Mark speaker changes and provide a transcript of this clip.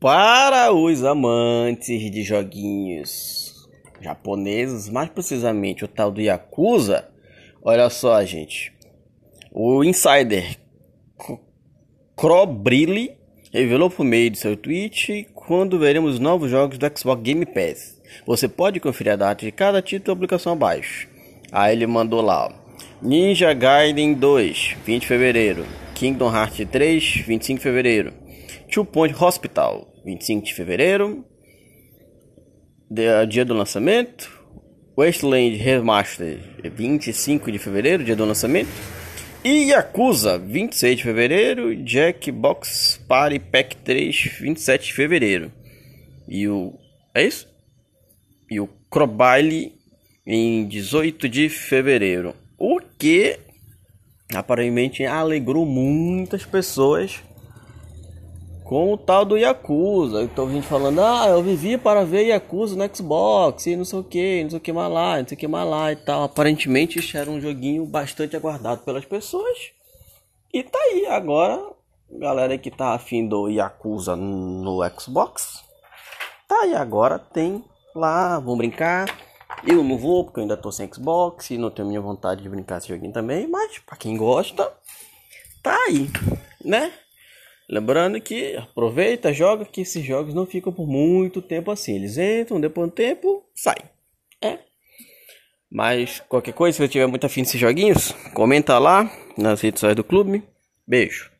Speaker 1: Para os amantes de joguinhos japoneses, mais precisamente o tal do Yakuza, olha só, gente. O insider Crobrilli revelou por meio de seu tweet quando veremos novos jogos do Xbox Game Pass. Você pode conferir a data de cada título e aplicação abaixo. Aí ele mandou lá, ó. Ninja Gaiden 2, 20 de fevereiro. Kingdom Hearts 3, 25 de fevereiro. Two Point Hospital, 25 de fevereiro. Dia do lançamento. Wasteland Remastered, 25 de fevereiro, dia do lançamento. E Yakuza, 26 de fevereiro. Jackbox Party Pack 3, 27 de fevereiro. E o. É isso? E o Crobile em 18 de fevereiro. O que aparentemente alegrou muitas pessoas com o tal do Yakuza. Então gente falando, ah, eu vivi para ver Yakuza no Xbox e não sei o que, não sei o que mais lá, não sei o que mais lá e tal. Aparentemente isso era um joguinho bastante aguardado pelas pessoas. E tá aí, agora, galera que tá afim do Yakuza no Xbox, tá aí agora, tem lá, vão brincar. Eu não vou porque eu ainda tô sem Xbox e não tenho minha vontade de brincar esse joguinho também, mas para quem gosta, tá aí, né? Lembrando que aproveita, joga, que esses jogos não ficam por muito tempo assim. Eles entram, depois de um tempo, saem. É. Mas qualquer coisa, se você tiver muito afim desses joguinhos, comenta lá nas redes sociais do clube. Beijo.